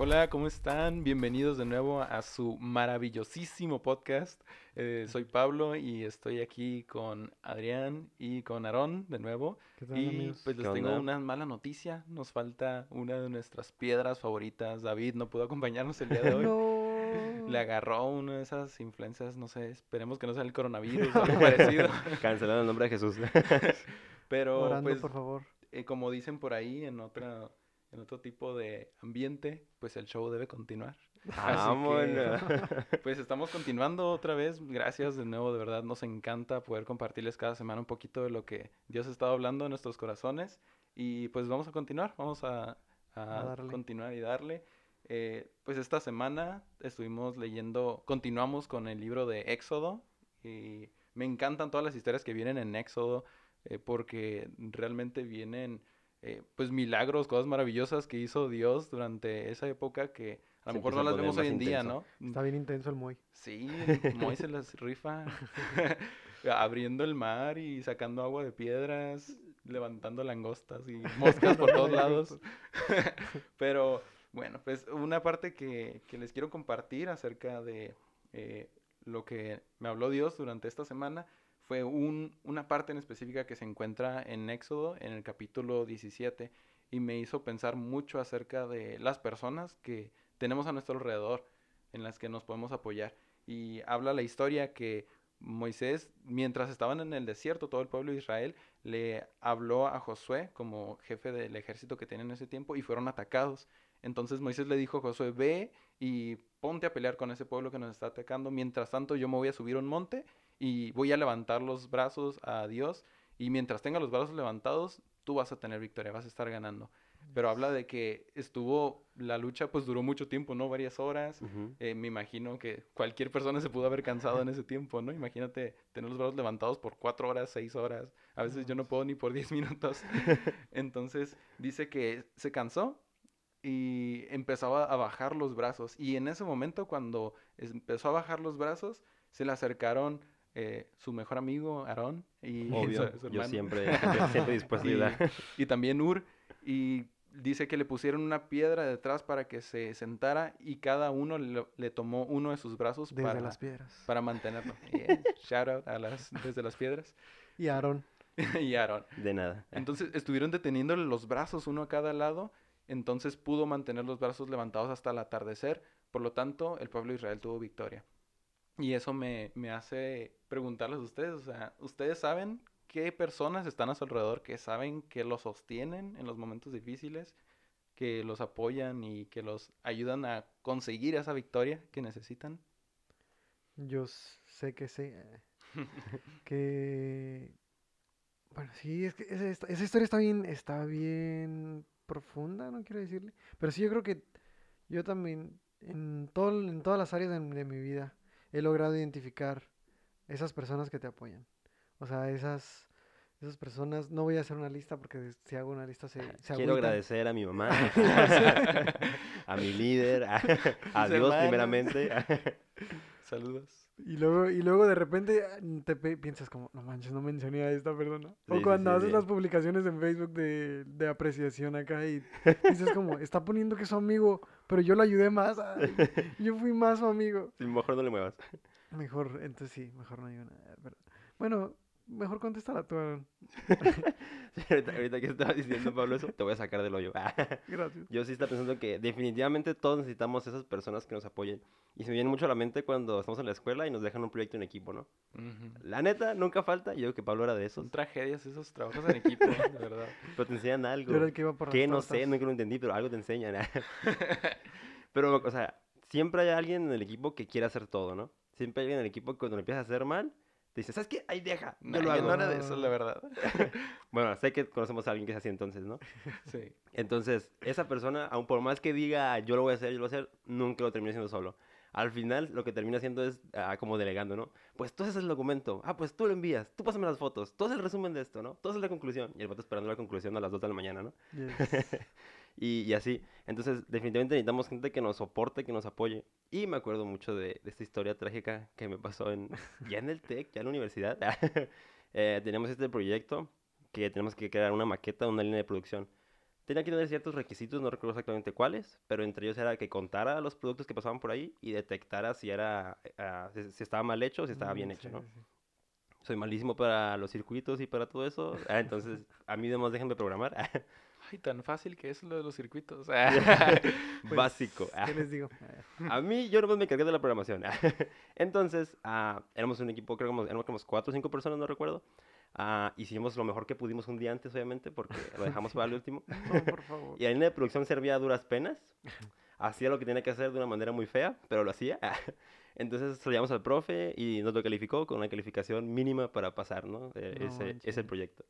Hola, ¿cómo están? Bienvenidos de nuevo a su maravillosísimo podcast. Eh, soy Pablo y estoy aquí con Adrián y con Aarón de nuevo. ¿Qué tal, Y amigos? pues les ¿Qué tengo onda? una mala noticia. Nos falta una de nuestras piedras favoritas. David no pudo acompañarnos el día de hoy. No. Le agarró una de esas influencias, no sé, esperemos que no sea el coronavirus o algo parecido. Cancelando el nombre de Jesús. Pero Orando, pues por favor. eh, como dicen por ahí en otra en otro tipo de ambiente, pues el show debe continuar. Vámonos. Pues estamos continuando otra vez. Gracias de nuevo, de verdad nos encanta poder compartirles cada semana un poquito de lo que Dios ha estado hablando en nuestros corazones. Y pues vamos a continuar, vamos a, a A continuar y darle. Eh, pues esta semana estuvimos leyendo, continuamos con el libro de Éxodo. Y me encantan todas las historias que vienen en Éxodo eh, porque realmente vienen eh, pues milagros, cosas maravillosas que hizo Dios durante esa época que a lo Se mejor no las vemos hoy en día, intenso. ¿no? Está bien intenso el Moy. Sí, Moisés las rifa abriendo el mar y sacando agua de piedras, levantando langostas y moscas por todos lados. Pero bueno, pues una parte que, que les quiero compartir acerca de eh, lo que me habló Dios durante esta semana fue un, una parte en específica que se encuentra en Éxodo, en el capítulo 17, y me hizo pensar mucho acerca de las personas que tenemos a nuestro alrededor, en las que nos podemos apoyar. Y habla la historia que Moisés, mientras estaban en el desierto, todo el pueblo de Israel, le habló a Josué como jefe del ejército que tiene en ese tiempo y fueron atacados. Entonces Moisés le dijo a Josué, ve y ponte a pelear con ese pueblo que nos está atacando. Mientras tanto yo me voy a subir a un monte y voy a levantar los brazos a Dios. Y mientras tenga los brazos levantados, tú vas a tener victoria, vas a estar ganando. Pero habla de que estuvo, la lucha pues duró mucho tiempo, ¿no? Varias horas. Ujú. Eh, me imagino que cualquier persona se pudo haber cansado en ese tiempo, ¿no? Imagínate tener los brazos levantados por cuatro horas, seis horas. A veces yo no puedo ni por diez minutos. Entonces dice que se cansó y empezó a bajar los brazos. Y en ese momento, cuando empezó a bajar los brazos, se le acercaron eh, su mejor amigo, Aarón, y Obvio. su- su Yo siempre, siempre dispuesto a Y, ayudar. y también Ur. Y dice que le pusieron una piedra detrás para que se sentara y cada uno le, le tomó uno de sus brazos Desde para, las piedras. para mantenerlo. Yeah, Shout out a las, desde las piedras. Y Aarón. y Aaron. De nada. Entonces estuvieron deteniéndole los brazos uno a cada lado. Entonces pudo mantener los brazos levantados hasta el atardecer. Por lo tanto, el pueblo de Israel tuvo victoria. Y eso me, me hace preguntarles a ustedes, o sea, ¿ustedes saben qué personas están a su alrededor que saben que los sostienen en los momentos difíciles, que los apoyan y que los ayudan a conseguir esa victoria que necesitan? Yo sé que sé. que. Bueno, sí, es que esa, esa historia está bien, está bien profunda, no quiero decirle. Pero sí, yo creo que yo también, en, todo, en todas las áreas de, de mi vida, he logrado identificar esas personas que te apoyan. O sea, esas, esas personas, no voy a hacer una lista porque si hago una lista se, se Quiero agüitan. agradecer a mi mamá, a mi líder, a, Dios hermanos. primeramente. Saludos. Y luego, y luego de repente ah, te piensas como, no manches, no mencioné a esta persona. Sí, o cuando sí, haces sí. las publicaciones en Facebook de, de apreciación acá y dices como, está poniendo que es su amigo, pero yo lo ayudé más. ay, yo fui más su amigo. Mejor no le muevas. Mejor, entonces sí, mejor no digo nada. pero- bueno, mejor contéstala tú, Aaron. Sí, ahorita, ahorita que estabas diciendo, Pablo, eso, te voy a sacar del hoyo. Gracias. Yo sí estaba pensando que definitivamente todos necesitamos esas personas que nos apoyen. Y se me viene mucho a la mente cuando estamos en la escuela y nos dejan un proyecto en equipo, ¿no? Ujú. La neta, nunca falta. Yo creo que Pablo era de esos. Son tragedias esos trabajos en equipo, de verdad. Pero te enseñan algo. Yo era el que iba por Que no sé, nunca lo entendí, pero algo te enseñan. pero, o sea, siempre hay alguien en el equipo que quiere hacer todo, ¿no? Siempre hay alguien en el equipo que cuando lo empieza a hacer mal, dice, ¿sabes qué? Ahí deja, yo Nah, lo yo hago. no era de eso, la verdad. Bueno, sé que conocemos a alguien que es así entonces, ¿no? Sí. Entonces, esa persona, aun por más que diga, yo lo voy a hacer, yo lo voy a hacer, nunca lo termina haciendo solo. Al final, lo que termina haciendo es ah, como delegando, ¿no? Pues tú haces el documento, ah, pues tú lo envías, tú pásame las fotos, tú haces el resumen de esto, ¿no? Tú haces la conclusión. Y el vato esperando la conclusión a las 2 de la mañana, ¿no? Yes. y, y así. Entonces, definitivamente necesitamos gente que nos soporte, que nos apoye. Y me acuerdo mucho de, de esta historia trágica que me pasó en, ya en el TEC, ya en la universidad. Eh, teníamos este proyecto que tenemos que crear una maqueta, una línea de producción. tenía que tener ciertos requisitos, no recuerdo exactamente cuáles, pero entre ellos era que contara los productos que pasaban por ahí y detectara si era ah, si, si estaba mal hecho o si estaba bien Mm, hecho, ¿no? Soy malísimo para los circuitos y para todo eso, ah, entonces a mí además déjenme programar, Ay, tan fácil que es lo de los circuitos. Pues, básico. ¿Qué les digo? A mí, yo nomás me encargué de la programación. Entonces, ah, éramos un equipo, creo que éramos, éramos como cuatro o cinco personas, no recuerdo. Ah, hicimos lo mejor que pudimos un día antes, obviamente, porque lo dejamos para el último. No, por favor. Y la línea de producción servía a duras penas. Hacía lo que tenía que hacer de una manera muy fea, pero lo hacía. Entonces, salíamos al profe y nos lo calificó con una calificación mínima para pasar, ¿no? Eh, No ese, ese proyecto.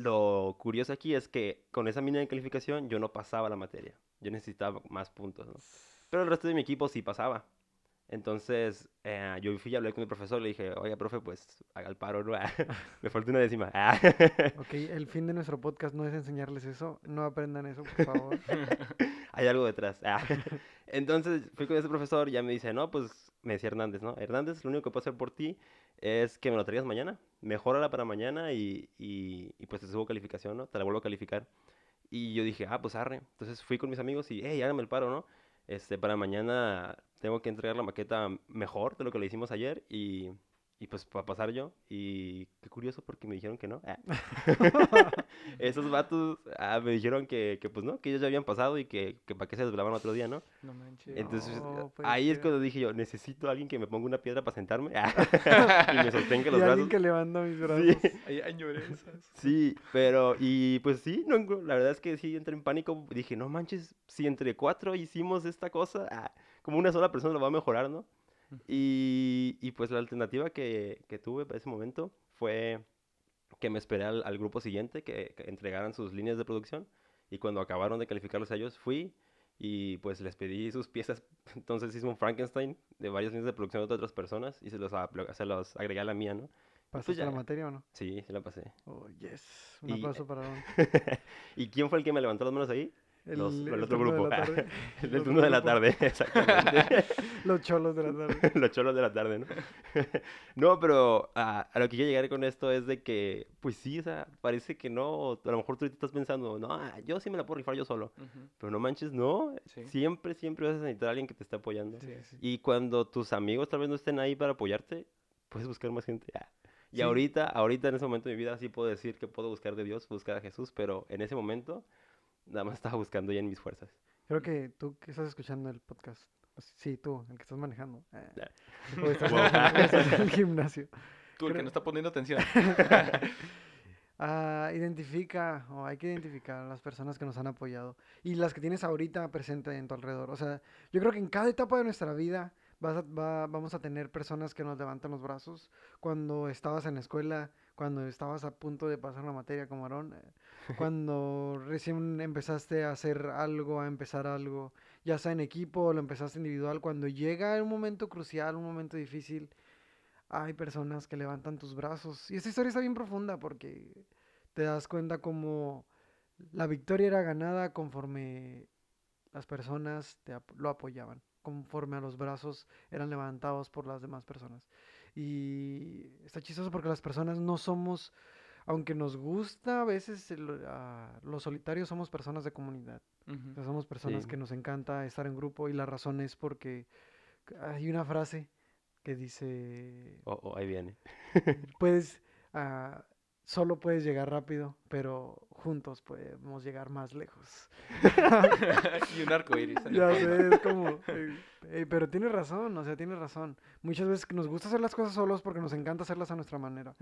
Lo curioso aquí es que con esa mínima de calificación yo no pasaba la materia. Yo necesitaba más puntos, ¿no? Pero el resto de mi equipo sí pasaba. Entonces, eh, yo fui y hablé con mi profesor, le dije, oiga, profe, pues haga el paro, ¿no? Me falta una décima. Ok, el fin de nuestro podcast no es enseñarles eso. No aprendan eso, por favor. Hay algo detrás. Entonces, fui con ese profesor y ya me dice, no, pues, me decía Hernández, ¿no? Hernández, lo único que puedo hacer por ti es que me lo traigas mañana. Mejórala para mañana y, y, pues te subo calificación, ¿no? Te la vuelvo a calificar. Y yo dije, ah, pues arre. Entonces fui con mis amigos y, hey, hágame el paro, ¿no? Este, para mañana tengo que entregar la maqueta mejor de lo que le hicimos ayer y, y pues para pasar yo. Y qué curioso porque me dijeron que no. Ah. Esos vatos ah, me dijeron que, que pues no, que ellos ya habían pasado y que, que para qué se desvelaban otro día, ¿no? no manches. Entonces No, ahí es cuando dije yo, necesito a alguien que me ponga una piedra para sentarme y me sostenga Y los alguien brazos. que levanta mis brazos. Sí. Hay añoranzas. Sí, pero, y pues sí, no, la verdad es que sí entré en pánico. Dije, no manches, si entre cuatro hicimos esta cosa, ah, como una sola persona lo va a mejorar, ¿no? Y, y pues la alternativa que, que tuve para ese momento fue que me esperé al, al grupo siguiente que, que entregaran sus líneas de producción. Y cuando acabaron de calificarlos a ellos, fui y pues les pedí sus piezas. Entonces hice un Frankenstein de varias líneas de producción de otras personas y se los, se los agregué a la mía, ¿no? ¿Pasaste ya. la materia o no? Sí, se la pasé. Oh, yes. Un Y- aplauso para Don. ¿Y quién fue el que me levantó las manos ahí? Los- el otro turno de grupo. tarde. El otro turno de la tarde, exactamente. Los cholos de la tarde. Los cholos de la tarde, ¿no? no, pero ah, a lo que quiero llegar con esto es de que, pues sí, o sea, parece que no. A lo mejor tú estás pensando, no, yo sí me la puedo rifar yo solo. Ujú. Pero no manches, no. Sí. Siempre, siempre vas a necesitar a alguien que te esté apoyando. Sí, sí. Y cuando tus amigos tal vez no estén ahí para apoyarte, puedes buscar más gente. Ah. Y Sí. ahorita, ahorita en ese momento de mi vida sí puedo decir que puedo buscar de Dios, buscar a Jesús, pero en ese momento nada más estaba buscando ya en mis fuerzas. Creo que tú que estás escuchando el podcast. pues, Sí, tú, el que estás manejando. eh, Ya. O estás, en, Wow. en el gimnasio. Tú, el que no está poniendo atención. Ah, identifica, o hay que identificar a las personas que nos han apoyado y las que tienes ahorita presente en tu alrededor. O sea, yo creo que en cada etapa de nuestra vida vas a- va- vamos a tener personas que nos levantan los brazos. Cuando estabas en la escuela, cuando estabas a punto de pasar la materia como Aarón, eh, cuando recién empezaste a hacer algo, a empezar algo, ya sea en equipo o lo empezaste individual, cuando llega un momento crucial, un momento difícil, hay personas que levantan tus brazos. Y esta historia está bien profunda porque te das cuenta como la victoria era ganada conforme las personas te ap- lo apoyaban, conforme a los brazos eran levantados por las demás personas. Y está chistoso porque las personas no somos, aunque nos gusta a veces el- ah, los solitarios, somos personas de comunidad. O Ujú. sea, somos personas Sí. que nos encanta estar en grupo y la razón es porque hay una frase que dice, Oh, oh, ahí viene. puedes, ah, solo puedes llegar rápido, pero juntos podemos llegar más lejos. y un arco iris. Ya sé, es como, eh, eh, pero tienes razón, o sea, tienes razón. Muchas veces nos gusta hacer las cosas solos porque nos encanta hacerlas a nuestra manera,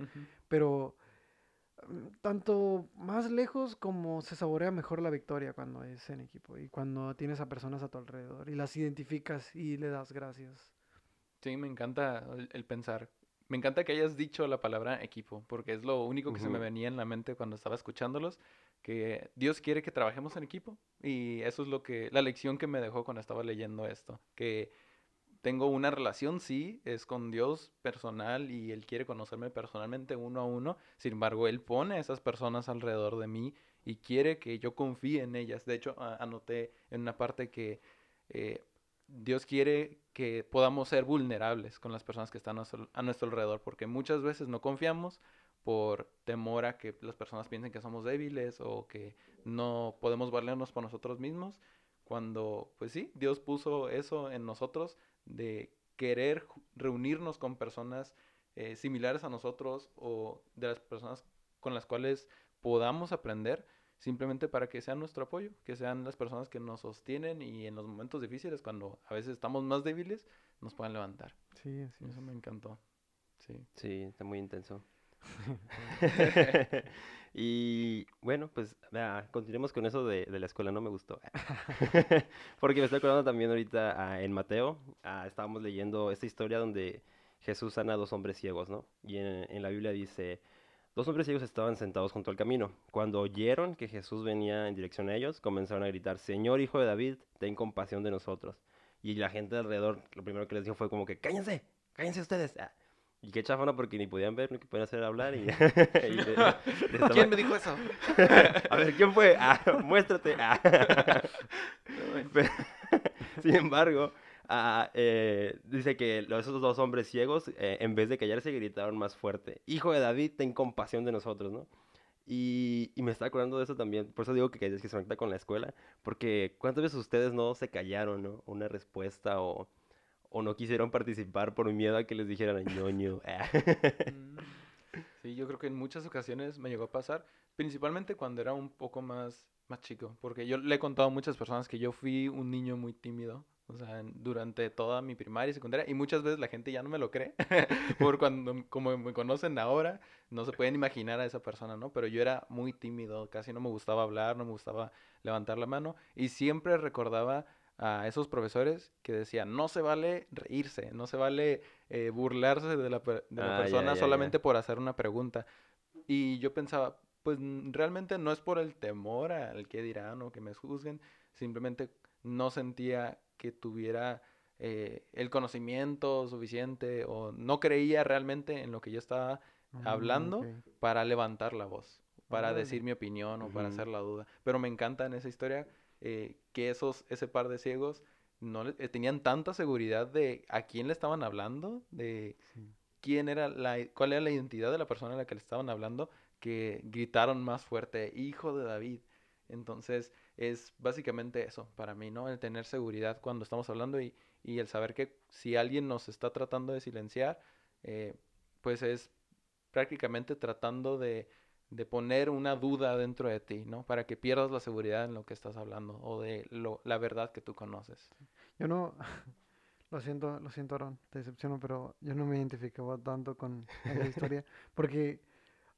pero mm, tanto más lejos como se saborea mejor la victoria cuando es en equipo y cuando tienes a personas a tu alrededor y las identificas y le das gracias. Sí, me encanta el, el pensar. Me encanta que hayas dicho la palabra equipo, porque es lo único que se me venía en la mente cuando estaba escuchándolos, que Dios quiere que trabajemos en equipo. Y eso es lo que, la lección que me dejó cuando estaba leyendo esto, que tengo una relación, sí, es con Dios personal y Él quiere conocerme personalmente uno a uno. Sin embargo, Él pone a esas personas alrededor de mí y quiere que yo confíe en ellas. De hecho, anoté en una parte que eh, Dios quiere que podamos ser vulnerables con las personas que están a nuestro, alrededor, porque muchas veces no confiamos, por temor a que las personas piensen que somos débiles o que no podemos valernos por nosotros mismos, cuando, pues sí, Dios puso eso en nosotros de querer reunirnos con personas eh, similares a nosotros o de las personas con las cuales podamos aprender simplemente para que sean nuestro apoyo, que sean las personas que nos sostienen y en los momentos difíciles, cuando a veces estamos más débiles, nos puedan levantar. Sí, así Eso me encantó. Sí. Sí, está muy intenso. y bueno, pues ah, continuemos con eso de, de la escuela, no me gustó. Porque me estoy acordando también ahorita ah, en Mateo, ah, estábamos leyendo esta historia donde Jesús sana a dos hombres ciegos, ¿no? Y en, en la Biblia dice, dos hombres ciegos estaban sentados junto al camino. Cuando oyeron que Jesús venía en dirección a ellos, comenzaron a gritar, Señor, hijo de David, ten compasión de nosotros. Y la gente alrededor, lo primero que les dijo fue como que, cállense, cállense ustedes. Ah, Y qué chafona porque ni podían ver, ni podían hacer hablar. Y, y le estaba- ¿Quién me dijo eso? A ver, ¿quién fue? Ah, muéstrate. Ah. Sin embargo, ah, eh, dice que esos dos hombres ciegos, eh, en vez de callarse, gritaron más fuerte. Hijo de David, ten compasión de nosotros, ¿no? Y, y me está acordando de eso también. Por eso digo que es que se conecta con la escuela. Porque ¿cuántas veces ustedes no se callaron, ¿no? Una respuesta o, o no quisieron participar por miedo a que les dijeran ñoño? Mm, Sí, yo creo que en muchas ocasiones me llegó a pasar, principalmente cuando era un poco más, más chico, porque yo le he contado a muchas personas que yo fui un niño muy tímido, o sea, durante toda mi primaria y secundaria, y muchas veces la gente ya no me lo cree, por cuando, como me conocen ahora, no se pueden imaginar a esa persona, ¿no? Pero yo era muy tímido, casi no me gustaba hablar, no me gustaba levantar la mano, y siempre recordaba a esos profesores que decían, no se vale reírse, no se vale eh, burlarse de la, per- de la Ah, persona ya, ya. solamente por hacer una pregunta. Y yo pensaba, pues realmente no es por el temor al que dirán o que me juzguen, simplemente no sentía que tuviera eh, el conocimiento suficiente o no creía realmente en lo que yo estaba hablando ok. para levantar la voz, para decir mi opinión o para hacer la duda. Pero me encanta en esa historia eh, que esos, ese par de ciegos no le- eh, tenían tanta seguridad de a quién le estaban hablando, de Sí. quién era la, cuál era la identidad de la persona a la que le estaban hablando, que gritaron más fuerte, hijo de David. Entonces es básicamente eso para mí, ¿no? El tener seguridad cuando estamos hablando y, y el saber que si alguien nos está tratando de silenciar, eh, pues es prácticamente tratando de, de poner una duda dentro de ti, ¿no? Para que pierdas la seguridad en lo que estás hablando o de lo, la verdad que tú conoces. Yo no, lo siento, lo siento, Aaron, te decepciono, pero yo no me identificaba tanto con esa historia porque,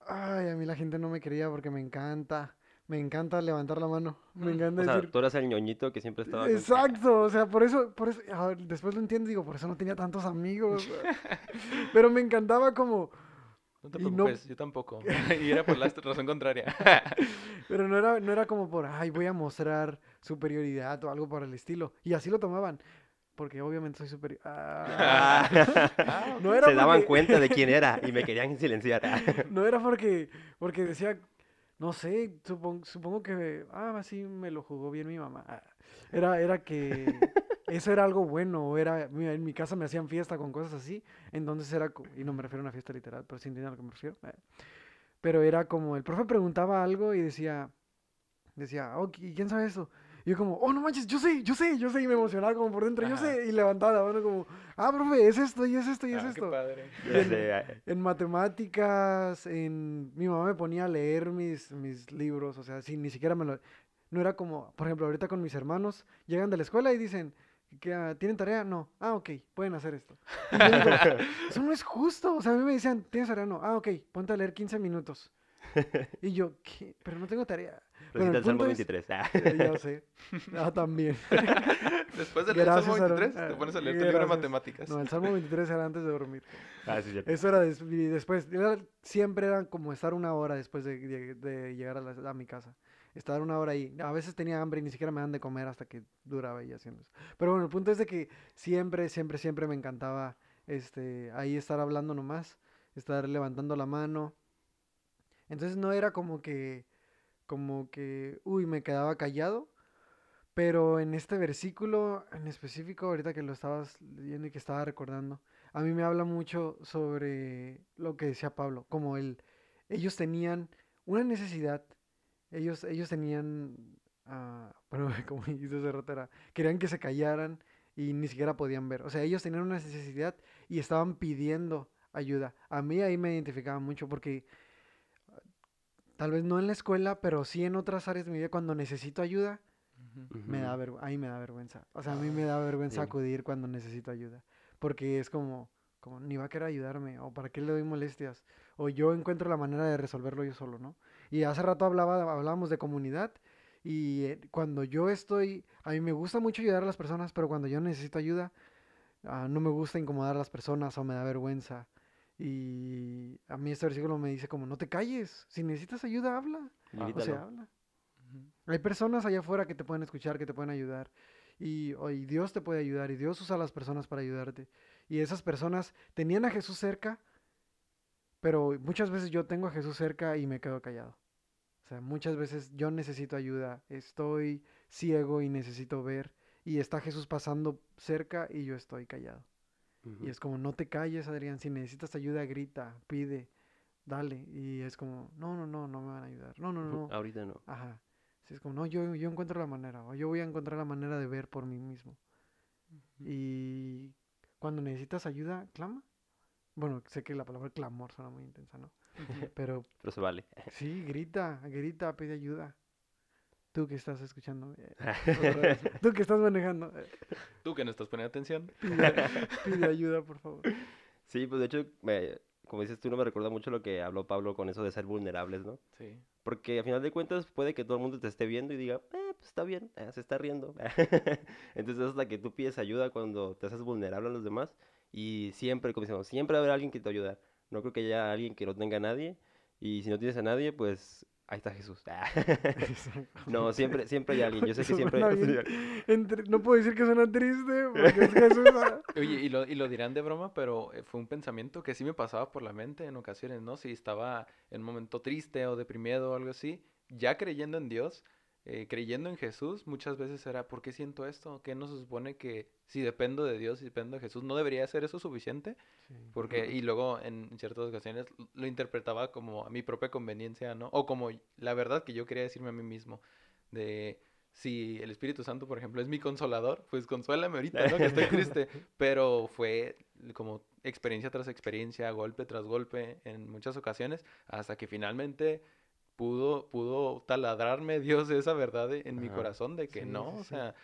ay, a mí la gente no me quería porque me encanta, me encanta levantar la mano, me Mm. encanta O sea, decir, tú eras el ñoñito que siempre estaba... con- exacto, o sea, por eso, por eso, a ver, después lo entiendo, digo, por eso no tenía tantos amigos, pero me encantaba como, No te no- preocupes, yo tampoco. y era por la razón contraria. pero no era, no era como por, ay, voy a mostrar superioridad o algo por el estilo, y así lo tomaban. Porque obviamente soy superior. Ah. Ah, No era Se daban cuenta de quién era y me querían silenciar. No era porque, porque decía, no sé, supon- supongo que, ah, así me lo jugó bien mi mamá. Ah, Era, era que eso era algo bueno, o era, en mi casa me hacían fiesta con cosas así, entonces era, y no me refiero a una fiesta literal, pero sí entienden a lo que me refiero. eh. Pero era como, el profe preguntaba algo y decía, decía, oh, ¿y quién sabe eso? Y yo como, oh, no manches, yo sé, yo sé, yo sé, y me emocionaba como por dentro, yo sé, y levantaba la mano como, ah, profe, es esto, y es esto, y es ah, qué esto. padre. En matemáticas, en... Mi mamá me ponía a leer mis, mis libros, o sea, sin ni siquiera me lo... No era como, por ejemplo, ahorita con mis hermanos, llegan de la escuela y dicen, que ah, ¿tienen tarea? No. Ah, ok, pueden hacer esto. Y yo digo, eso no es justo. O sea, a mí me decían, ¿tienes tarea? No. Ah, ok, ponte a leer 15 minutos. Y yo, ¿qué? Pero no tengo tarea. Recita el Salmo punto es- 23. ah. Ya sé. Ah, también. Después de leer el Salmo Gracias, 23, Aaron. te pones a leer tu libro de matemáticas. No, el Salmo 23 era antes de dormir. Ah, sí. Eso era des- y después. era- siempre era como estar una hora después de, de- de llegar a, la- a mi casa. Estar una hora ahí. A veces tenía hambre y ni siquiera me dan de comer hasta que duraba ahí haciendo eso. Pero bueno, el punto es de que siempre, siempre, siempre me encantaba este, ahí estar hablando nomás. Estar levantando la mano. Entonces no era como que, como que, uy, me quedaba callado. Pero en este versículo en específico, ahorita que lo estabas leyendo y que estaba recordando, a mí me habla mucho sobre lo que decía Pablo, como el, ellos tenían una necesidad, ellos, ellos tenían, ah, bueno, como dijiste hace rato, era, querían que se callaran y ni siquiera podían ver. O sea, ellos tenían una necesidad y estaban pidiendo ayuda. A mí ahí me identificaba mucho porque tal vez no en la escuela, pero sí en otras áreas de mi vida cuando necesito ayuda, me da ahí me da vergüenza. O sea, a mí me da vergüenza Sí. acudir cuando necesito ayuda. Porque es como, como, ni va a querer ayudarme, o para qué le doy molestias, o yo encuentro la manera de resolverlo yo solo, ¿no? Y hace rato hablaba, hablábamos de comunidad, y eh, cuando yo estoy, a mí me gusta mucho ayudar a las personas, pero cuando yo necesito ayuda, ah, no me gusta incomodar a las personas o me da vergüenza. Y a mí este versículo me dice como, no te calles, si necesitas ayuda, habla. O Invítalo. sea, habla. Hay personas allá afuera que te pueden escuchar, que te pueden ayudar. Y, o- y Dios te puede ayudar. Y Dios usa a las personas para ayudarte. Y esas personas tenían a Jesús cerca, pero muchas veces yo tengo a Jesús cerca y me quedo callado. O sea, muchas veces yo necesito ayuda. Estoy ciego y necesito ver. Y está Jesús pasando cerca y yo estoy callado. Y es como, no te calles, Adrián. Si necesitas ayuda, grita, pide, dale. Y es como, no, no, no, no me van a ayudar. No, no, no. Ahorita no. Ajá. Sí, es como, no, yo, yo encuentro la manera, o yo voy a encontrar la manera de ver por mí mismo. Y cuando necesitas ayuda, clama. Bueno, sé que la palabra clamor suena muy intensa, ¿no? Pero Pero se vale. sí, grita, grita, pide ayuda. Tú que estás escuchando, eh, tú que estás manejando, eh, Tú que no estás poniendo atención. pide, pide ayuda, por favor. Sí, pues de hecho, me- como dices tú, no me recuerda mucho lo que habló Pablo con eso de ser vulnerables, ¿no? Sí. Porque a final de cuentas puede que todo el mundo te esté viendo y diga, eh, pues está bien, eh, se está riendo. Entonces hasta que tú pides ayuda cuando te haces vulnerable a los demás y siempre, como decimos, siempre va a haber alguien que te ayuda. No creo que haya alguien que no tenga a nadie y si no tienes a nadie, pues ahí está Jesús. no, siempre, siempre hay alguien. Yo sé que siempre... bien. Entre- no puedo decir que suena triste, porque es Jesús. Oye, y lo, y lo dirán de broma, pero eh, fue un pensamiento que sí me pasaba por la mente en ocasiones, ¿no? Si estaba en un momento triste o deprimido o algo así, ya creyendo en Dios, eh, creyendo en Jesús, muchas veces era, ¿por qué siento esto? ¿Qué no se supone que si dependo de Dios, si dependo de Jesús, no debería ser eso suficiente? Sí. Porque, y luego en ciertas ocasiones lo interpretaba como a mi propia conveniencia, ¿no? O como la verdad que yo quería decirme a mí mismo, de si el Espíritu Santo, por ejemplo, es mi consolador, pues consuélame ahorita, ¿no? Que estoy triste. Pero fue como experiencia tras experiencia, golpe tras golpe, en muchas ocasiones, hasta que finalmente pudo, pudo taladrarme Dios esa verdad en mi Ajá. corazón de que Sí, no, sí, o sea,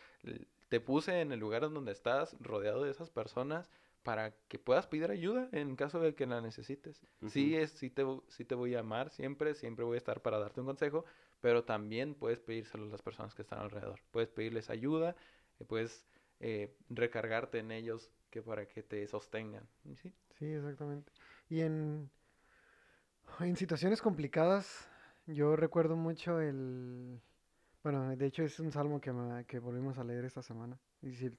te puse en el lugar en donde estás, rodeado de esas personas, para que puedas pedir ayuda en caso de que la necesites. Sí, es, sí, te, sí te voy a amar siempre, siempre voy a estar para darte un consejo, pero también puedes pedírselo a las personas que están alrededor. Puedes pedirles ayuda, eh, puedes eh, recargarte en ellos que para que te sostengan. ¿y sí? Sí, exactamente. Y en, en situaciones complicadas, yo recuerdo mucho el... Bueno, de hecho es un salmo que, me- que volvimos a leer esta semana. Y si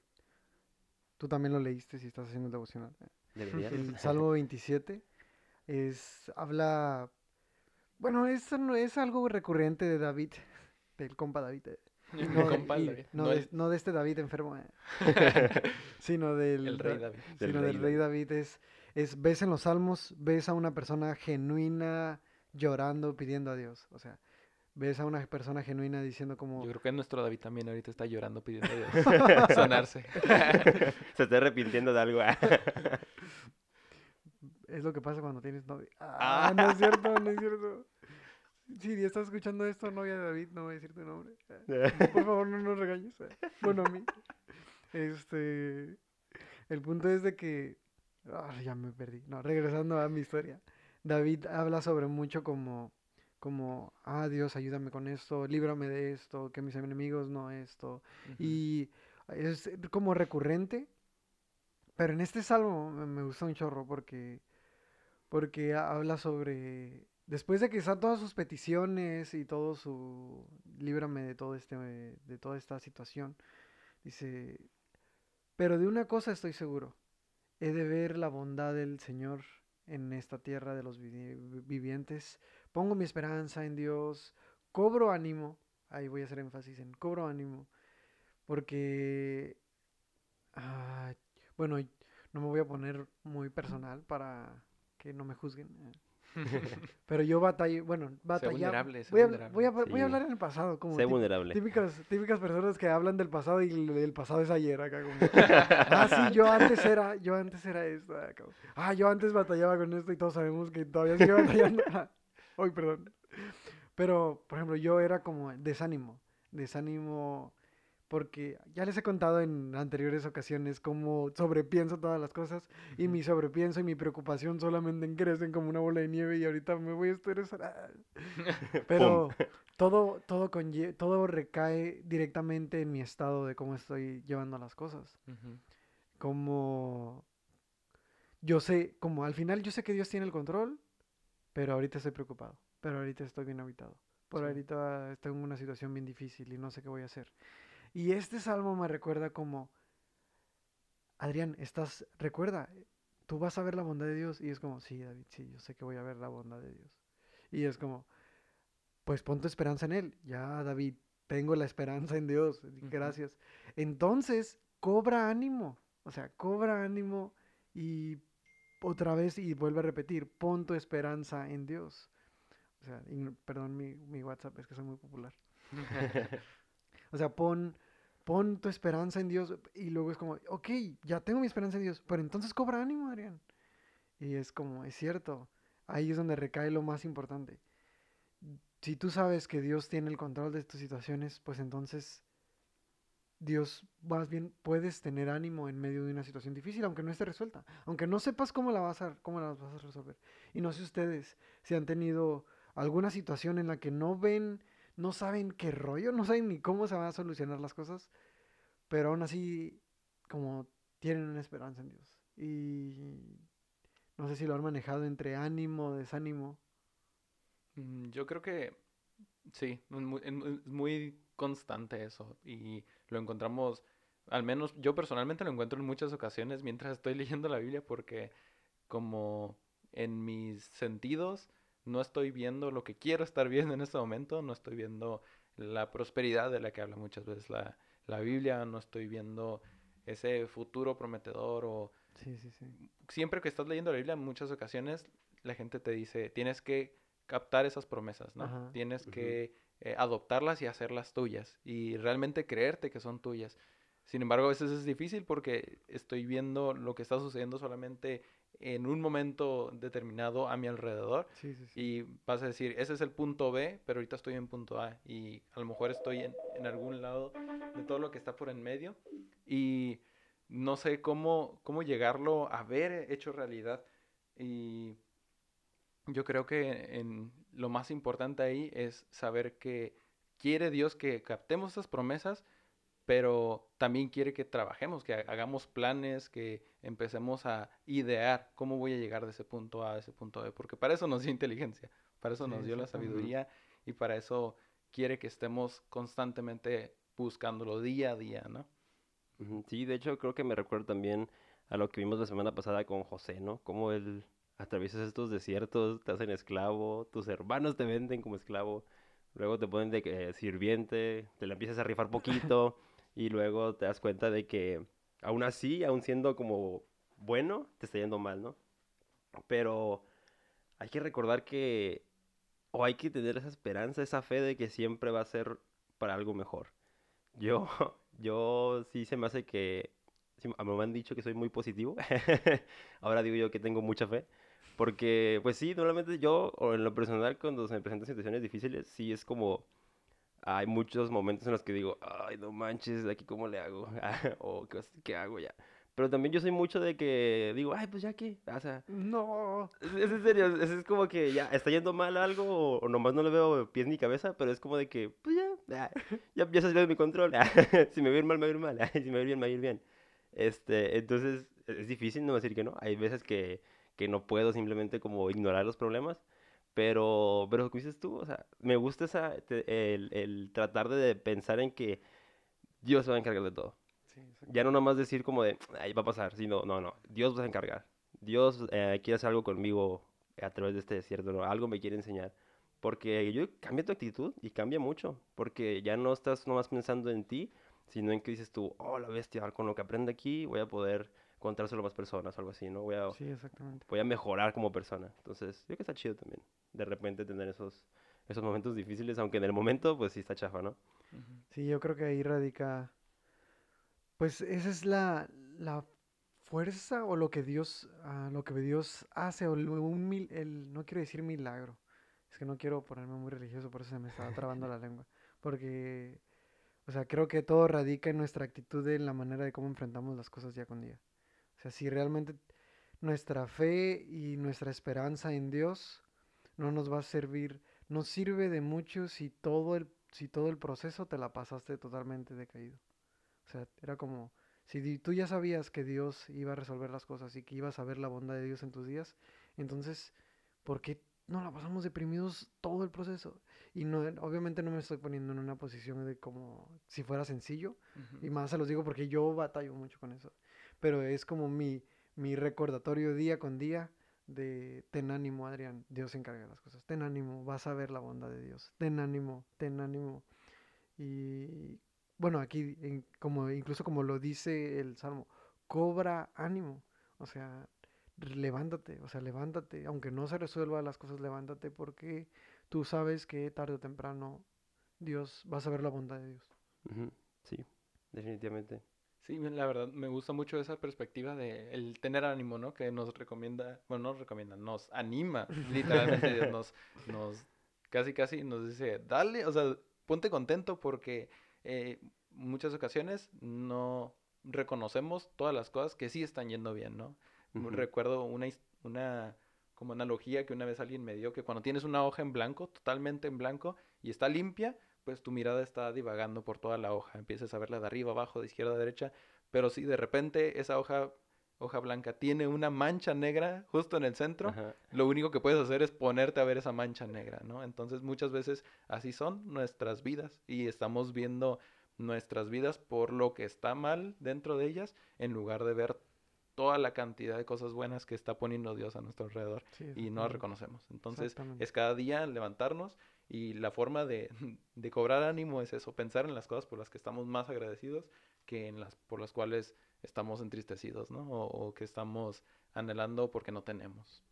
tú también lo leíste si estás haciendo el devocional. Debería. El Salmo 27 es, habla... Bueno, es, no- es algo recurrente de David, del compa David. eh. No, compa, David, no no de, el- no de este David enfermo, eh, sino del... el rey Da- David. Del sino rey del rey David es, es, ves en los salmos, ves a una persona genuina llorando, pidiendo a Dios. O sea, ves a una persona genuina diciendo como, Yo creo que nuestro David también ahorita está llorando pidiendo a Dios sanarse. Se está arrepintiendo de algo. es lo que pasa cuando tienes novia. Ah, no es cierto, no es cierto. Si estás escuchando esto, novia de David, no voy a decir tu nombre. Por favor, no nos regañes. eh. Bueno, a mí. Este. El punto es de que. ah, ya me perdí. No, regresando a mi historia. David habla sobre mucho como. Como, ah, Dios, ayúdame con esto, líbrame de esto, que mis enemigos no esto. Y es como recurrente. Pero en este salmo me, gusta un chorro porque. Porque ha- habla sobre. Después de que están todas sus peticiones y todo su. Líbrame de todo este. de toda esta situación. Dice. Pero de una cosa estoy seguro. He de ver la bondad del Señor en esta tierra de los vi- vivientes. Pongo mi esperanza en Dios. Cobro ánimo. Ahí voy a hacer énfasis en cobro ánimo. Porque. bueno, no me voy a poner muy personal para que no me juzguen. Pero yo batallé, bueno, Sé batallaba. vulnerable, sé Voy a, vulnerable. voy, a, voy Sí. a hablar en el pasado, como Sé vulnerable. típicas, típicas personas que hablan del pasado y el, el pasado es ayer acá como, ah, sí, yo antes era, yo antes era esto, acá. ah, yo antes batallaba con esto y todos sabemos que todavía sigue batallando. Hoy, perdón. Pero, por ejemplo, yo era como desánimo, desánimo porque ya les he contado en anteriores ocasiones cómo sobrepienso todas las cosas y mi sobrepienso y mi preocupación solamente crecen como una bola de nieve y ahorita me voy a estresar. Pero todo, todo, todo recae directamente en mi estado de cómo estoy llevando las cosas. Como yo sé, como al final yo sé que Dios tiene el control, pero ahorita estoy preocupado, pero ahorita estoy bien habitado, por Sí. ahorita estoy en una situación bien difícil y no sé qué voy a hacer. Y este salmo me recuerda como, Adrián, estás, recuerda, tú vas a ver la bondad de Dios y es como, sí, David, sí, yo sé que voy a ver la bondad de Dios. Y es como, pues pon tu esperanza en Él. Ya, David, tengo la esperanza en Dios. Gracias. Entonces, cobra ánimo. O sea, cobra ánimo y otra vez, y vuelve a repetir, pon tu esperanza en Dios. O sea, perdón mi, mi WhatsApp, es que soy muy popular. O sea, pon, pon tu esperanza en Dios y luego es como, ok, ya tengo mi esperanza en Dios, pero entonces cobra ánimo, Adrián. Y es como, es cierto, ahí es donde recae lo más importante. Si tú sabes que Dios tiene el control de tus situaciones, pues entonces Dios, más bien puedes tener ánimo en medio de una situación difícil, aunque no esté resuelta, aunque no sepas cómo la vas a, cómo la vas a resolver. Y no sé ustedes si han tenido alguna situación en la que no ven, no saben qué rollo, no saben ni cómo se van a solucionar las cosas, pero aún así como tienen una esperanza en Dios. Y no sé si lo han manejado entre ánimo, desánimo. Mm, Yo creo que sí, es muy, constante eso y lo encontramos, al menos yo personalmente lo encuentro en muchas ocasiones mientras estoy leyendo la Biblia porque como en mis sentidos no estoy viendo lo que quiero estar viendo en este momento, no estoy viendo la prosperidad de la que habla muchas veces la, la Biblia, no estoy viendo ese futuro prometedor o Sí, sí, sí. siempre que estás leyendo la Biblia, en muchas ocasiones la gente te dice, tienes que captar esas promesas, ¿no? Ajá. Tienes que eh, adoptarlas y hacerlas tuyas y realmente creerte que son tuyas. Sin embargo, a veces es difícil porque estoy viendo lo que está sucediendo solamente en un momento determinado a mi alrededor Sí, sí, sí. y vas a decir, ese es el punto B, pero ahorita estoy en punto A y a lo mejor estoy en, en algún lado de todo lo que está por en medio y no sé cómo, cómo llegarlo a ver hecho realidad. Y yo creo que en, lo más importante ahí es saber que quiere Dios que captemos esas promesas, pero también quiere que trabajemos, que ha- hagamos planes, que empecemos a idear cómo voy a llegar de ese punto A a ese punto B, porque para eso nos dio inteligencia, para eso Sí, nos dio la sabiduría y para eso quiere que estemos constantemente buscándolo día a día, ¿no? Sí, de hecho creo que me recuerda también a lo que vimos la semana pasada con José, ¿no? Cómo él atraviesas estos desiertos, te hacen esclavo, tus hermanos te venden como esclavo, luego te ponen de eh, sirviente, te la empiezas a rifar poquito y luego te das cuenta de que aún así, aún siendo como bueno, te está yendo mal, ¿no? Pero hay que recordar que, o hay que tener esa esperanza, esa fe de que siempre va a ser para algo mejor. Yo, yo sí se me hace que, sí, me han dicho que soy muy positivo, ahora digo yo que tengo mucha fe, porque pues sí, normalmente yo, o en lo personal, cuando se me presentan situaciones difíciles, sí es como, hay muchos momentos en los que digo, ay, no manches, ¿de aquí cómo le hago? o ¿qué, qué hago ya? Pero también yo soy mucho de que digo, ay, pues ya qué, o sea, No. es, es en serio, es, es como que ya está yendo mal algo o, o nomás no le veo pies ni cabeza, pero es como de que, pues ya, ya, ya salió de mi control. si me va a ir mal, me va a ir mal. si me va a ir bien, me va a ir bien. Este, entonces, es difícil no decir que no. Hay veces que, que no puedo simplemente como ignorar los problemas. Pero, pero, ¿qué dices tú? O sea, me gusta esa, te- el, el tratar de pensar en que Dios se va a encargar de todo. Sí. Ya no nomás decir como de, ahí va a pasar, sino, no, no, Dios va a encargar. Dios eh, quiere hacer algo conmigo a través de este desierto, ¿no? Algo me quiere enseñar. Porque yo cambia tu actitud y cambia mucho. Porque ya no estás nomás pensando en ti, sino en que dices tú, oh, la bestia, con lo que aprende aquí voy a poder contárselo a más personas o algo así, ¿no? Voy a, Sí, exactamente. voy a mejorar como persona. Entonces, yo creo que está chido también. De repente tener esos, esos momentos difíciles, aunque en el momento, pues sí está chafa, ¿no? Sí, yo creo que ahí radica, pues esa es la, la fuerza o lo que Dios, ah, lo que Dios hace, o un mil- el- no quiero decir milagro, es que no quiero ponerme muy religioso, por eso se me estaba trabando la lengua, porque, o sea, creo que todo radica en nuestra actitud, en la manera de cómo enfrentamos las cosas día con día. O sea, si realmente nuestra fe y nuestra esperanza en Dios no nos va a servir, no sirve de mucho si todo el, si todo el proceso te la pasaste totalmente decaído. O sea, era como, si tú ya sabías que Dios iba a resolver las cosas y que ibas a ver la bondad de Dios en tus días, entonces, ¿por qué no la pasamos deprimidos todo el proceso? Y no, obviamente no me estoy poniendo en una posición de como si fuera sencillo, y más se los digo porque yo batallo mucho con eso. Pero es como mi, mi recordatorio día con día de ten ánimo, Adrián, Dios se encarga de las cosas. Ten ánimo, vas a ver la bondad de Dios. Ten ánimo, ten ánimo. Y bueno, aquí como incluso como lo dice el Salmo, cobra ánimo. O sea, levántate, o sea, levántate, aunque no se resuelvan las cosas, levántate porque tú sabes que tarde o temprano Dios vas a ver la bondad de Dios. Sí, definitivamente. Sí, la verdad me gusta mucho esa perspectiva de el tener ánimo, ¿no? Que nos recomienda, bueno, no nos recomienda, nos anima, literalmente nos, nos, casi casi nos dice, dale, o sea, ponte contento porque eh, muchas ocasiones no reconocemos todas las cosas que sí están yendo bien, ¿no? Recuerdo una, una como analogía que una vez alguien me dio, que cuando tienes una hoja en blanco, totalmente en blanco, y está limpia, pues tu mirada está divagando por toda la hoja. Empiezas a verla de arriba, abajo, de izquierda a derecha, pero si de repente esa hoja, hoja blanca tiene una mancha negra justo en el centro, Ajá. lo único que puedes hacer es ponerte a ver esa mancha negra, ¿no? Entonces muchas veces así son nuestras vidas y estamos viendo nuestras vidas por lo que está mal dentro de ellas en lugar de ver toda la cantidad de cosas buenas que está poniendo Dios a nuestro alrededor Sí, y no las reconocemos. Entonces es cada día levantarnos y la forma de, de cobrar ánimo es eso, pensar en las cosas por las que estamos más agradecidos que en las por las cuales estamos entristecidos, ¿no? O, o que estamos anhelando porque no tenemos.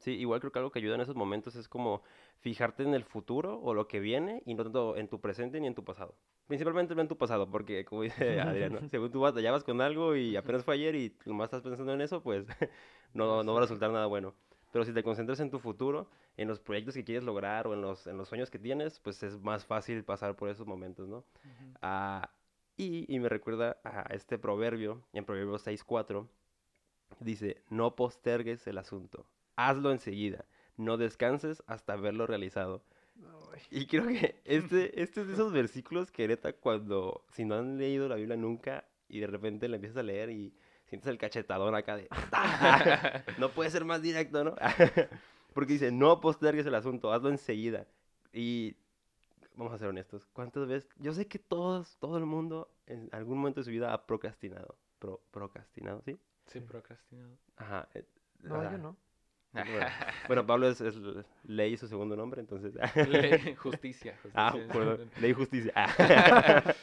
Sí, igual creo que algo que ayuda en esos momentos es como fijarte en el futuro o lo que viene y no tanto en tu presente ni en tu pasado. Principalmente en tu pasado, porque como dice Adrián, ¿no? según tú batallabas con algo y apenas fue ayer y nomás estás pensando en eso, pues no, no va a resultar nada bueno. Pero si te concentras en tu futuro, en los proyectos que quieres lograr o en los, en los sueños que tienes, pues es más fácil pasar por esos momentos, ¿no? Ah, y, y me recuerda a este proverbio, en Proverbio 6.4, dice, no postergues el asunto, hazlo enseguida, no descanses hasta verlo realizado. Ay, Y creo que este, este es de esos versículos que neta cuando, si no han leído la Biblia nunca y de repente la empiezas a leer y sientes el cachetadón acá de, no puede ser más directo, ¿no? Porque dice, no postergues el asunto, hazlo enseguida. Y vamos a ser honestos, ¿cuántas veces? Yo sé que todos, todo el mundo en algún momento de su vida ha procrastinado. Pro, procrastinado, ¿sí? Sí, procrastinado. Ajá. eh, No, yo no. Bueno, bueno, Pablo es, es ley su segundo nombre, entonces. Ley- justicia. ah, justicia. perdón, ley justicia.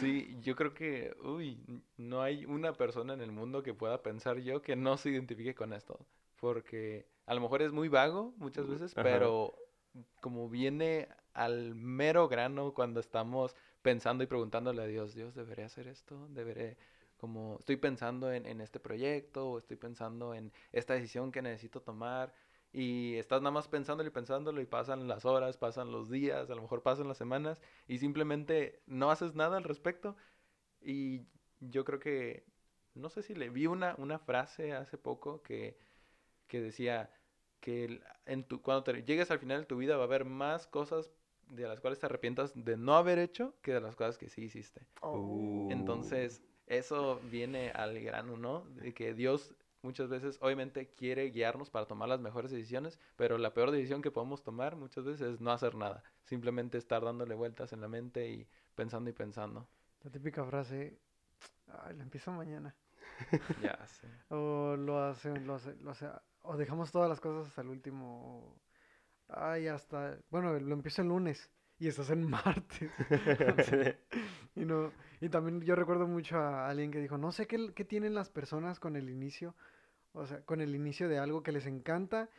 Sí, yo creo que, uy, no hay una persona en el mundo que pueda pensar yo que no se identifique con esto. Porque a lo mejor es muy vago muchas veces, Ajá. pero como viene al mero grano cuando estamos pensando y preguntándole a Dios, Dios, ¿deberé hacer esto? ¿Deberé, como, estoy pensando en, en este proyecto o estoy pensando en esta decisión que necesito tomar? Y estás nada más pensándolo y pensándolo y pasan las horas, pasan los días, a lo mejor pasan las semanas y simplemente no haces nada al respecto. Y yo creo que, no sé si le vi una, una frase hace poco que, que decía que el- en tu, cuando te llegues al final de tu vida va a haber más cosas de las cuales te arrepientas de no haber hecho que de las cosas que sí hiciste. Uh. Entonces, eso viene al grano, ¿no? De que Dios muchas veces, obviamente, quiere guiarnos para tomar las mejores decisiones, pero la peor decisión que podemos tomar muchas veces es no hacer nada. Simplemente estar dándole vueltas en la mente y pensando y pensando. La típica frase, ay, la empiezo mañana. Ya sé. O lo hace, lo hace, lo hace- o dejamos todas las cosas hasta el último. Ay, hasta, bueno, lo empiezo el lunes y estás en martes. Y, no, y también yo recuerdo mucho a alguien que dijo, no sé qué, qué tienen las personas con el inicio, o sea, con el inicio de algo que les encanta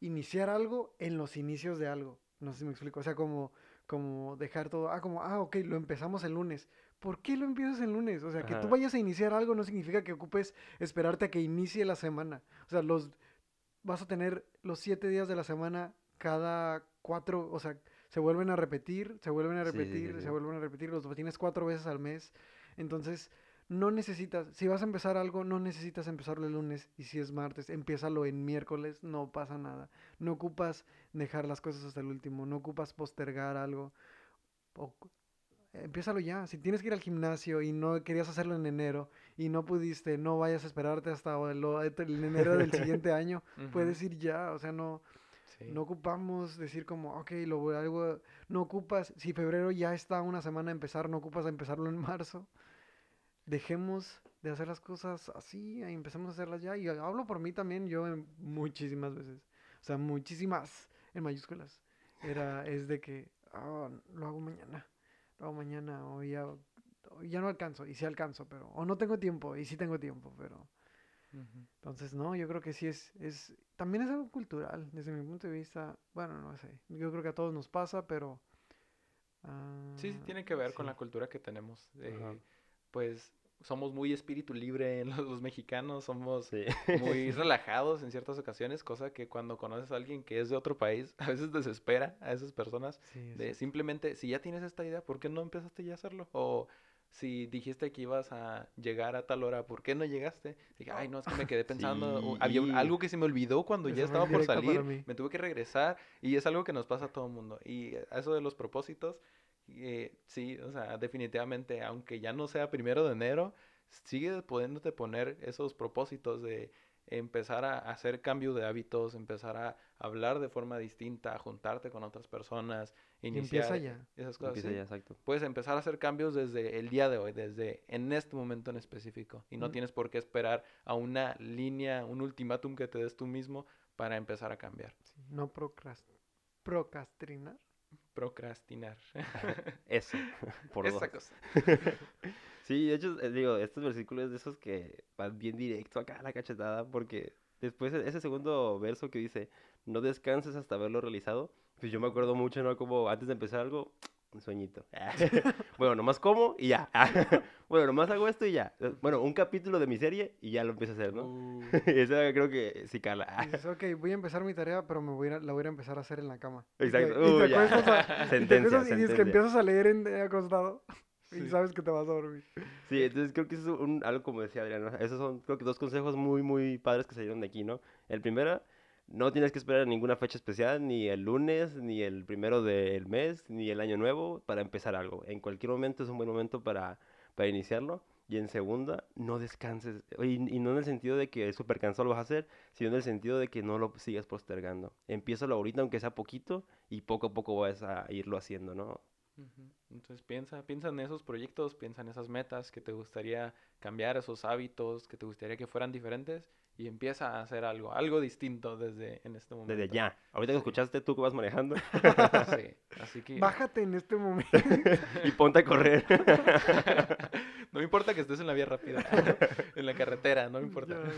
iniciar algo en los inicios de algo. No sé si me explico. O sea, como, como dejar todo, ah, como, ah, ok, lo empezamos el lunes. ¿Por qué lo empiezas el lunes? O sea, que tú vayas a iniciar algo no significa que ocupes esperarte a que inicie la semana. O sea, los vas a tener los siete días de la semana cada cuatro, o sea, se vuelven a repetir, se vuelven a Sí, sí, sí, repetir, sí. se vuelven a repetir, los tienes cuatro veces al mes. Entonces, no necesitas, si vas a empezar algo, no necesitas empezarlo el lunes y si es martes, empiézalo en miércoles, no pasa nada. No ocupas dejar las cosas hasta el último, no ocupas postergar algo. O, empiézalo ya. Si tienes que ir al gimnasio y no querías hacerlo en enero y no pudiste, no vayas a esperarte hasta el, el enero del siguiente año. Puedes ir ya, o sea, no, Sí. no ocupamos decir como, ok, lo voy algo, no ocupas, si febrero ya está una semana a empezar, no ocupas a empezarlo en marzo. Dejemos de hacer las cosas así y empecemos a hacerlas ya. Y hablo por mí también, yo muchísimas veces, o sea, muchísimas en mayúsculas. Era, es de que, "Ah, lo hago mañana, lo hago mañana, o ya, o ya no alcanzo, y sí alcanzo, pero, o no tengo tiempo, y sí tengo tiempo, pero... Entonces, no, yo creo que sí es, es, también es algo cultural, desde mi punto de vista, bueno, no sé, yo creo que a todos nos pasa, pero... Sí, sí, ah, tiene que ver con la cultura que tenemos. eh. Pues somos muy espíritu libre en los, los mexicanos, somos Sí. muy relajados en ciertas ocasiones, cosa que cuando conoces a alguien que es de otro país, a veces desespera a esas personas Sí, de simplemente, si ya tienes esta idea, ¿por qué no empezaste ya a hacerlo? O si dijiste que ibas a llegar a tal hora, ¿por qué no llegaste? Dije, ay, no, es que me quedé pensando, había un- algo que se me olvidó cuando ya estaba por salir, me tuve que regresar y es algo que nos pasa a todo el mundo. Y eso de los propósitos, eh, sí, o sea, definitivamente, aunque ya no sea primero de enero, sigue pudiéndote poner esos propósitos de empezar a hacer cambio de hábitos, empezar a hablar de forma distinta, a juntarte con otras personas, Y iniciar empieza ya. esas cosas. Empieza sí. ya, exacto. Puedes empezar a hacer cambios desde el día de hoy, desde en este momento en específico. Y no Mm. tienes por qué esperar a una línea, un ultimátum que te des tú mismo para empezar a cambiar. Sí, No procrast procrastinar. Procrastinar. Eso. Por dos. Esa cosa. Sí, de hecho, eh, digo, estos versículos de esos que van bien directo acá a la cachetada, porque después ese segundo verso que dice, no descanses hasta haberlo realizado, pues yo me acuerdo mucho, ¿no? Como antes de empezar algo, un sueñito. bueno, nomás como y ya. Bueno, nomás hago esto y ya. Bueno, un capítulo de mi serie y ya lo empiezo a hacer, ¿no? Uh, Esa creo que sí cala. Dices, ok, voy a empezar mi tarea, pero me voy a, la voy a empezar a hacer en la cama. Y te- Exacto. Y te, Uh, ya. acuestas a- y te y dices que empiezas a leer en, eh, acostado y sabes que te vas a dormir. Sí, entonces creo que eso es un, algo como decía Adrián, ¿no? esos son creo que dos consejos muy, muy padres que salieron de aquí, ¿no? El primero, no tienes que esperar ninguna fecha especial, ni el lunes, ni el primero del mes, ni el año nuevo para empezar algo. En cualquier momento es un buen momento para, para iniciarlo. Y en segunda, no descanses. Y, no en el sentido de que súper cansado lo vas a hacer, sino en el sentido de que no lo sigas postergando. Empiézalo ahorita, aunque sea poquito, y poco a poco vas a irlo haciendo, ¿no? Entonces piensa, piensa en esos proyectos, piensa en esas metas que te gustaría cambiar, esos hábitos que te gustaría que fueran diferentes y empieza a hacer algo, algo distinto desde en este momento. Desde ya. Ahorita que Sí. escuchaste tú que vas manejando, Sí, así que Bájate en este momento. y ponte a correr. no me importa que estés en la vía rápida, en la carretera, no me importa, Ya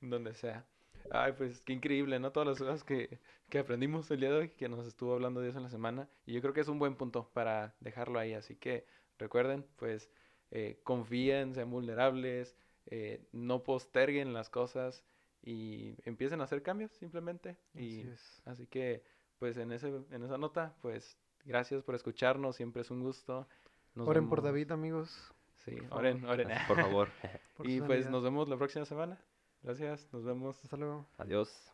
en donde sea. Ay, pues qué increíble, ¿no? Todas las cosas que, que aprendimos el día de hoy, que nos estuvo hablando eso en la semana. Y yo creo que es un buen punto para dejarlo ahí. Así que recuerden, pues eh, confíen, sean vulnerables, eh, no posterguen las cosas y empiecen a hacer cambios simplemente. Y Así es. así que, pues en, ese, en esa nota, pues gracias por escucharnos, siempre es un gusto. Nos Oren por David, amigos. Sí, por oren, favor. oren. Por favor. por y pues nos vemos la próxima semana. Gracias, nos vemos. Hasta luego. Adiós.